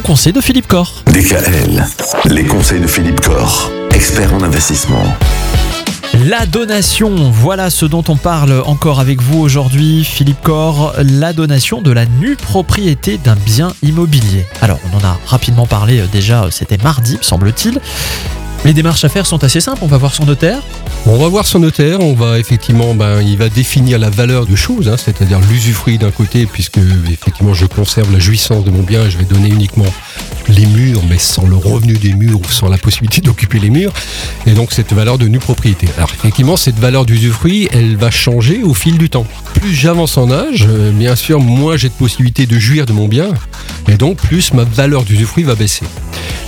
bons conseils de Philippe Corr. DKL, les conseils de Philippe Corr, expert en investissement. La donation, voilà ce dont on parle encore avec vous aujourd'hui, Philippe Corr, la donation de la nue propriété d'un bien immobilier. Alors, on en a rapidement parlé euh, déjà, euh, c'était mardi, me semble-t-il. Les démarches à faire sont assez simples, on va voir son notaire. On va voir son notaire, on va effectivement, ben, il va définir la valeur de choses, hein, c'est-à-dire l'usufruit d'un côté, puisque effectivement je conserve la jouissance de mon bien je vais donner uniquement les murs, mais sans le revenu des murs ou sans la possibilité d'occuper les murs, et donc cette valeur de nue propriété. Alors effectivement, cette valeur d'usufruit, elle va changer au fil du temps. Plus j'avance en âge, euh, bien sûr, moins j'ai de possibilités de jouir de mon bien, et donc plus ma valeur d'usufruit va baisser.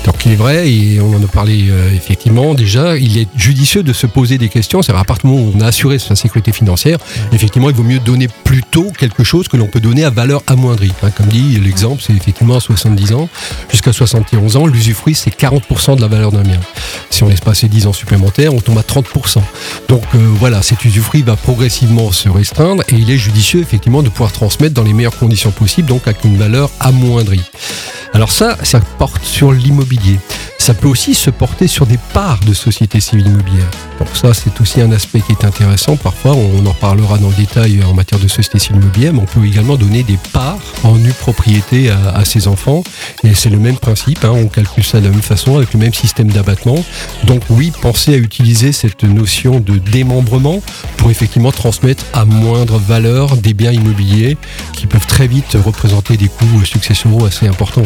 Donc il est vrai, et on en a parlé euh, effectivement déjà, il est judicieux de se poser des questions. C'est à partir du moment où on a assuré sa sécurité financière, effectivement, il vaut mieux donner plutôt quelque chose que l'on peut donner à valeur amoindrie. Hein, comme dit l'exemple, c'est effectivement à 70 ans jusqu'à 71 ans, l'usufruit c'est 40% de la valeur d'un bien. Si on laisse passer 10 ans supplémentaires, on tombe à 30%. Donc euh, voilà, cet usufruit va progressivement se restreindre et il est judicieux effectivement de pouvoir transmettre dans les meilleures conditions possibles, donc avec une valeur amoindrie. Alors ça, ça porte sur l'immobilier. Ça peut aussi se porter sur des parts de sociétés civiles immobilières. Donc ça, c'est aussi un aspect qui est intéressant. Parfois, on en parlera dans le détail en matière de sociétés civiles immobilières, mais on peut également donner des parts en nue propriété à, à ses enfants. Et c'est le même principe, hein, on calcule ça de la même façon, avec le même système d'abattement. Donc oui, pensez à utiliser cette notion de démembrement pour effectivement transmettre à moindre valeur des biens immobiliers qui peuvent très vite représenter des coûts successoraux assez importants.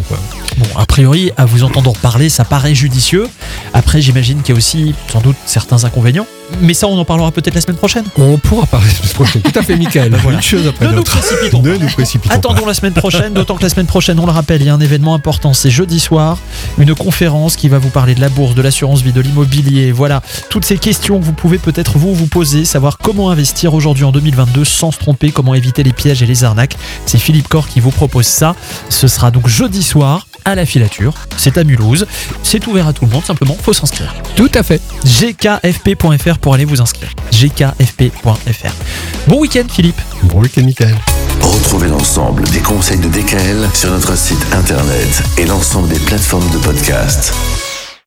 Bon, a priori, à vous entendre parler, ça paraît judicieux. Après, j'imagine qu'il y a aussi sans doute certains inconvénients. Mais ça, on en parlera peut-être la semaine prochaine. On pourra parler la semaine prochaine. Tout à fait, Michael. Voilà. Une chose après Ne nous précipitons Ne pas. nous précipitons pas. Attendons la semaine prochaine, d'autant que la semaine prochaine, on le rappelle, il y a un événement important, c'est jeudi soir, une conférence qui va vous parler de la bourse, de l'assurance vie, de l'immobilier, voilà, toutes ces questions que vous pouvez peut-être vous vous poser, savoir comment investir aujourd'hui en 2022 sans se tromper, comment éviter les pièges et les arnaques. C'est Philippe Corr qui vous propose ça. Ce sera donc jeudi soir à la filature, c'est à Mulhouse, c'est ouvert à tout le monde, simplement, faut s'inscrire. Tout à fait. gkfp.fr pour aller vous inscrire. gkfp.fr. Bon week-end Philippe. Bon week-end, Michael. Retrouvez l'ensemble des conseils de DKL sur notre site internet et l'ensemble des plateformes de podcast.